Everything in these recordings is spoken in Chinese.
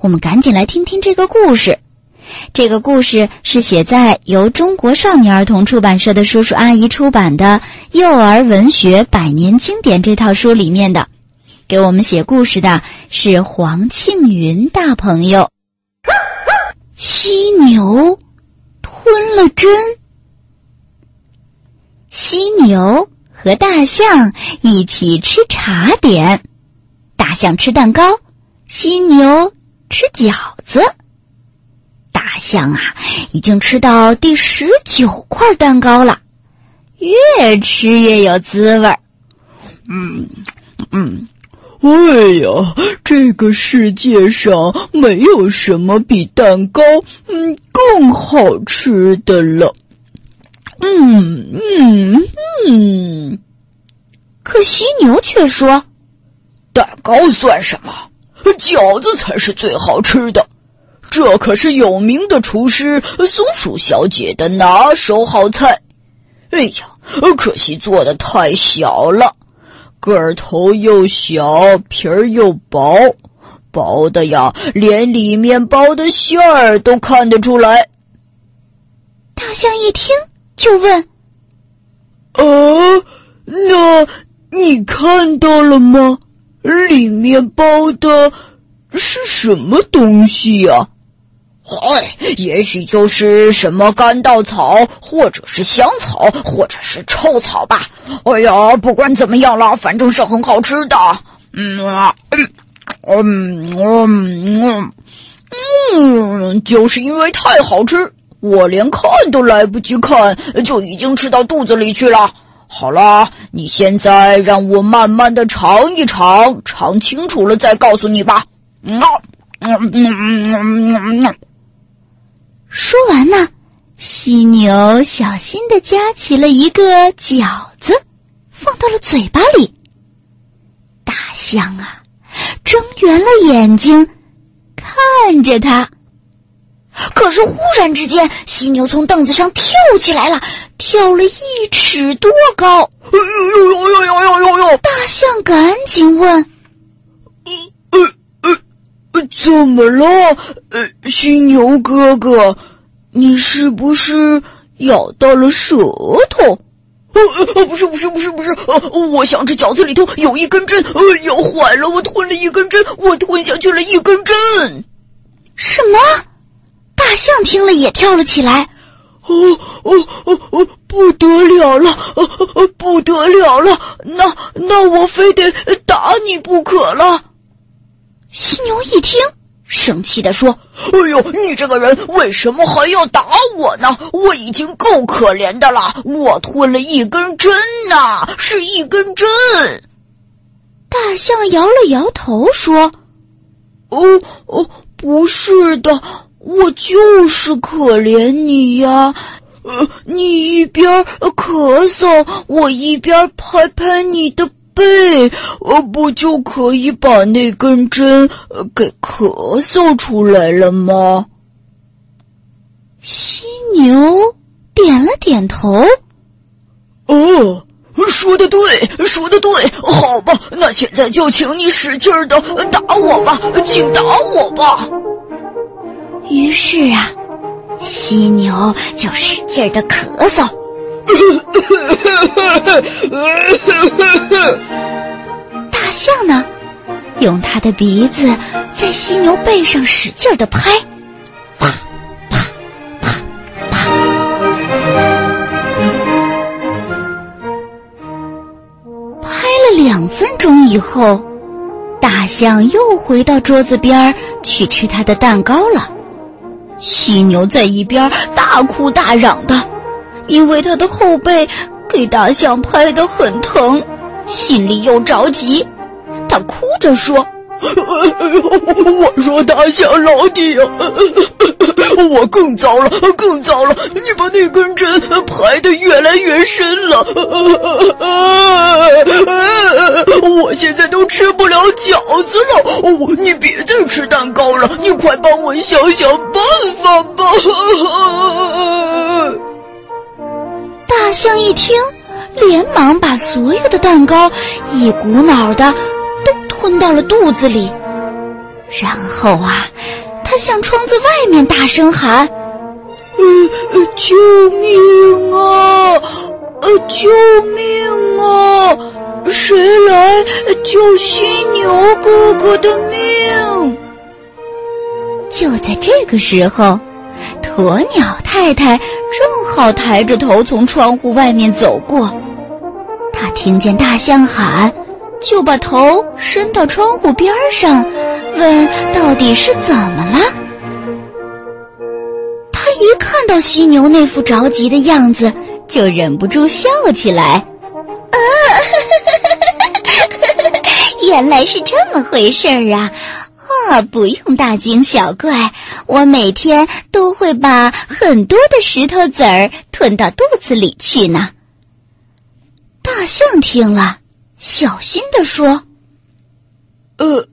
我们赶紧来听听这个故事。这个故事是写在由中国少年儿童出版社的叔叔阿姨出版的《幼儿文学百年经典》这套书里面的。给我们写故事的是黄庆云大朋友。犀牛吞了针。犀牛和大象一起吃茶点，大象吃蛋糕，犀牛吃饺子。大象啊，已经吃到第十九块蛋糕了，越吃越有滋味儿。嗯嗯，哎呀，这个世界上没有什么比蛋糕嗯更好吃的了。嗯嗯嗯，可犀牛却说：“蛋糕算什么？饺子才是最好吃的。”这可是有名的厨师松鼠小姐的拿手好菜。哎呀，可惜做的太小了，个头又小，皮儿又薄，薄的呀，连里面包的馅儿都看得出来。大象一听就问：“啊，那你看到了吗？里面包的是什么东西呀？”嗨，也许就是什么干稻草，或者是香草，或者是臭草吧。哎呀，不管怎么样了，反正是很好吃的。嗯啊，嗯嗯嗯嗯，就是因为太好吃，我连看都来不及看，就已经吃到肚子里去了。好了，你现在让我慢慢的尝一尝，尝清楚了再告诉你吧。嗯嗯嗯嗯嗯嗯。说完呢，犀牛小心的夹起了一个饺子，放到了嘴巴里。大象啊，睁圆了眼睛看着它。可是忽然之间，犀牛从凳子上跳起来了，跳了一尺多高。呦呦呦呦呦呦呦！大象赶紧问：“呃呃呃，怎么了？呃，犀牛哥哥。”你是不是咬到了舌头？呃呃，不是不是不是不是，呃，我想这饺子里头有一根针，呃，咬坏了，我吞了一根针，我吞下去了一根针。什么？大象听了也跳了起来。哦哦哦哦，不得了了，哦哦，不得了了，那那我非得打你不可了。犀牛一听。生气地说：“哎呦，你这个人为什么还要打我呢？我已经够可怜的了，我吞了一根针呐，是一根针。”大象摇了摇头说：“哦哦，不是的，我就是可怜你呀。呃，你一边咳嗽，我一边拍拍你的。”背，呃，不就可以把那根针给咳嗽出来了吗？犀牛点了点头。哦，说的对，说的对，好吧，那现在就请你使劲的打我吧，请打我吧。于是啊，犀牛就使劲的咳嗽。大象呢，用它的鼻子在犀牛背上使劲的拍，啪啪啪啪。拍了两分钟以后，大象又回到桌子边去吃它的蛋糕了。犀牛在一边大哭大嚷的。因为他的后背给大象拍得很疼，心里又着急，他哭着说：“ 我说大象老弟呀，我更糟了，更糟了！你把那根针排得越来越深了，我现在都吃不了饺子了。我你别再吃蛋糕了，你快帮我想想办法吧。”大象一听，连忙把所有的蛋糕一股脑的都吞到了肚子里。然后啊，他向窗子外面大声喊：“呃，救命啊！呃，救命啊！谁来救犀牛哥哥的命？”就在这个时候，鸵鸟太太正好抬着头从窗户外面走过。她听见大象喊，就把头伸到窗户边上，问：“到底是怎么了？”他一看到犀牛那副着急的样子，就忍不住笑起来。啊，原来是这么回事儿啊！啊，不用大惊小怪，我每天都会把很多的石头子儿吞到肚子里去呢。大象听了，小心地说：“呃，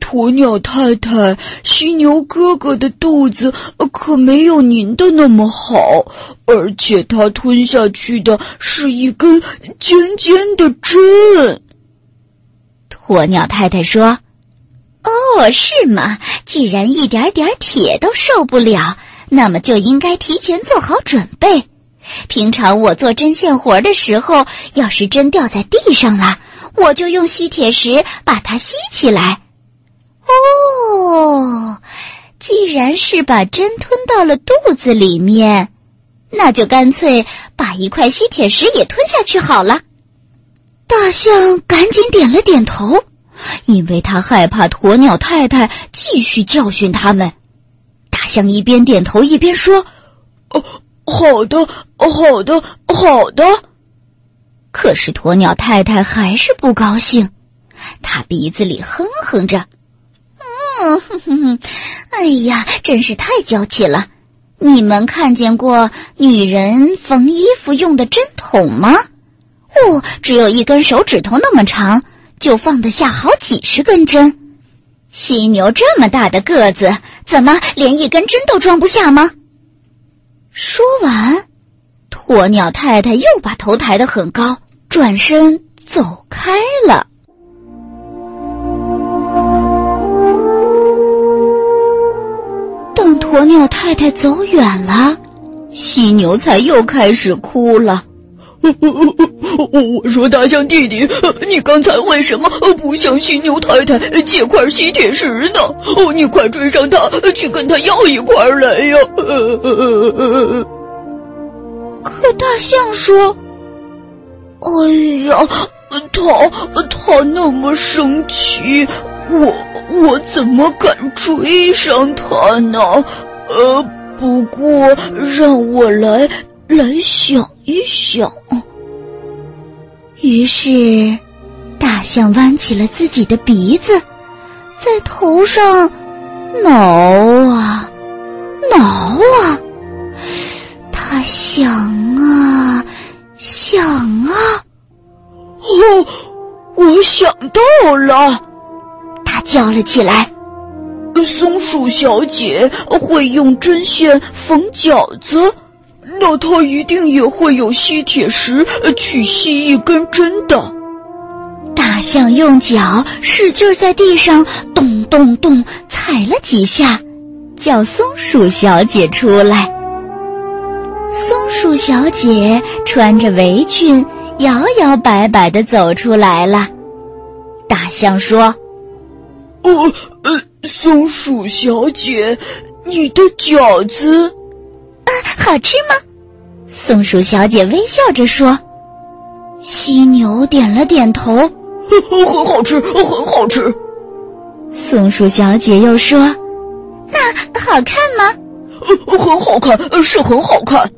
鸵鸟太太，犀牛哥哥的肚子可没有您的那么好，而且他吞下去的是一根尖尖的针。”鸵鸟太太说。哦，是吗？既然一点点铁都受不了，那么就应该提前做好准备。平常我做针线活的时候，要是针掉在地上了，我就用吸铁石把它吸起来。哦，既然是把针吞到了肚子里面，那就干脆把一块吸铁石也吞下去好了。大象赶紧点了点头。因为他害怕鸵鸟太太继续教训他们，大象一边点头一边说：“哦，好的，好的，好的。”可是鸵鸟太太还是不高兴，他鼻子里哼哼着：“嗯，哼哼哼，哎呀，真是太娇气了！你们看见过女人缝衣服用的针筒吗？哦，只有一根手指头那么长。”就放得下好几十根针，犀牛这么大的个子，怎么连一根针都装不下吗？说完，鸵鸟太太又把头抬得很高，转身走开了。等鸵鸟太太走远了，犀牛才又开始哭了。我说：“大象弟弟，你刚才为什么不向犀牛太太借块吸铁石呢？哦，你快追上他，去跟他要一块来呀！”呃呃呃可大象说：“哎呀，他他那么生气，我我怎么敢追上他呢？呃，不过让我来。”来想一想，于是大象弯起了自己的鼻子，在头上挠啊挠啊。他想啊想啊，哦，我想到了！他叫了起来：“松鼠小姐会用针线缝饺子。”那他一定也会有吸铁石去吸一根针的。大象用脚使劲在地上咚咚咚踩了几下，叫松鼠小姐出来。松鼠小姐穿着围裙，摇摇摆摆的走出来了。大象说：“哦，呃，松鼠小姐，你的饺子，啊，好吃吗？”松鼠小姐微笑着说：“犀牛点了点头，很 好吃，很好吃。”松鼠小姐又说：“那好看吗？”“很好看，是很好看。”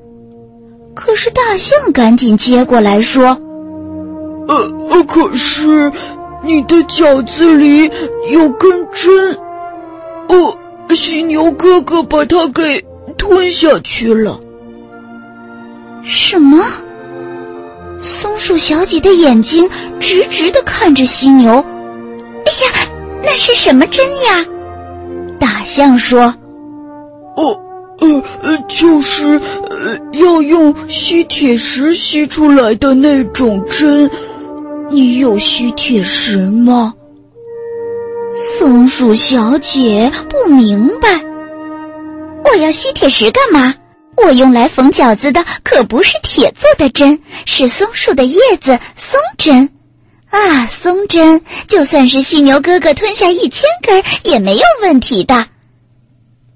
可是大象赶紧接过来说：“呃呃，可是你的饺子里有根针，哦，犀牛哥哥把它给吞下去了。”什么？松鼠小姐的眼睛直直的看着犀牛。哎呀，那是什么针呀？大象说：“哦，呃呃，就是呃，要用吸铁石吸出来的那种针。你有吸铁石吗？”松鼠小姐不明白，我要吸铁石干嘛？我用来缝饺子的可不是铁做的针，是松树的叶子松针。啊，松针，就算是犀牛哥哥吞下一千根也没有问题的。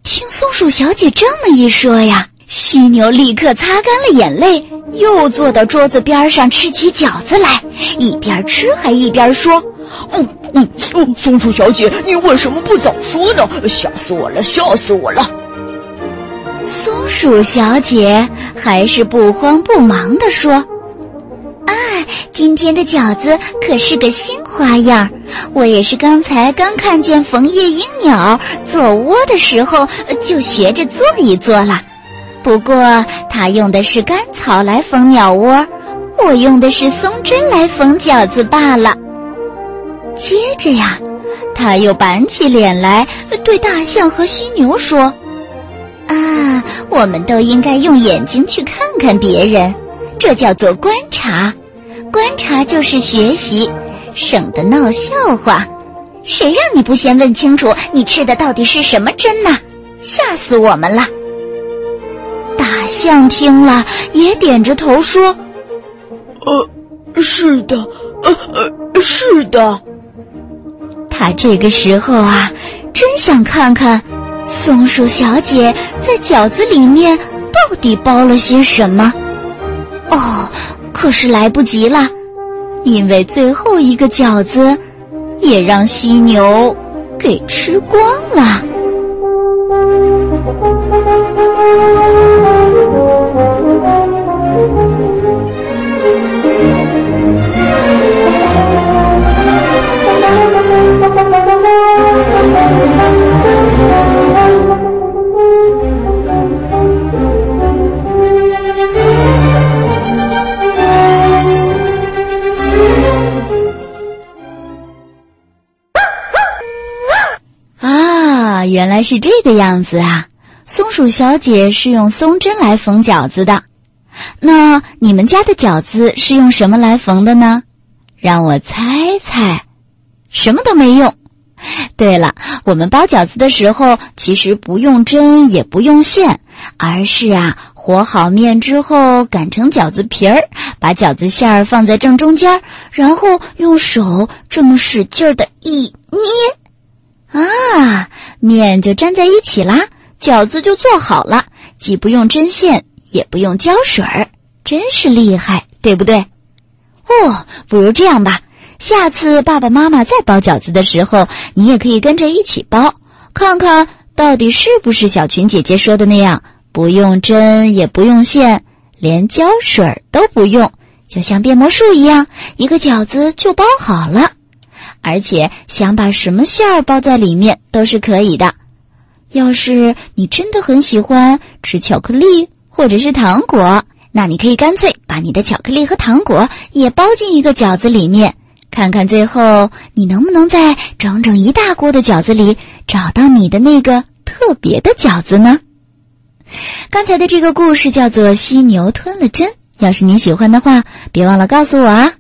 听松鼠小姐这么一说呀，犀牛立刻擦干了眼泪，又坐到桌子边上吃起饺子来，一边吃还一边说：“嗯嗯，哦，松鼠小姐，你为什么不早说呢？吓死我了，吓死我了！”松鼠小姐还是不慌不忙地说。啊，今天的饺子可是个新花样，我也是刚才刚看见缝叶莺鸟做窝的时候，就学着做一做了。不过他用的是干草来缝鸟窝，我用的是松针来缝饺子罢了。接着呀，他又板起脸来，对大象和犀牛说：“啊，我们都应该用眼睛去看看别人。”这叫做观察，观察就是学习，省得闹笑话。谁让你不先问清楚你吃的到底是什么针呢？吓死我们了！大象听了也点着头说：“呃，是的，呃呃，是的。”他这个时候啊，真想看看松鼠小姐在饺子里面到底包了些什么。哦，可是来不及了，因为最后一个饺子也让犀牛给吃光了。来是这个样子啊！松鼠小姐是用松针来缝饺子的，那你们家的饺子是用什么来缝的呢？让我猜猜，什么都没用。对了，我们包饺子的时候其实不用针也不用线，而是啊和好面之后擀成饺子皮儿，把饺子馅儿放在正中间，然后用手这么使劲儿的一捏。啊，面就粘在一起啦，饺子就做好了，既不用针线，也不用胶水儿，真是厉害，对不对？哦，不如这样吧，下次爸爸妈妈再包饺子的时候，你也可以跟着一起包，看看到底是不是小群姐姐说的那样，不用针，也不用线，连胶水儿都不用，就像变魔术一样，一个饺子就包好了。而且想把什么馅儿包在里面都是可以的。要是你真的很喜欢吃巧克力或者是糖果，那你可以干脆把你的巧克力和糖果也包进一个饺子里面，看看最后你能不能在整整一大锅的饺子里找到你的那个特别的饺子呢？刚才的这个故事叫做《犀牛吞了针》，要是你喜欢的话，别忘了告诉我啊。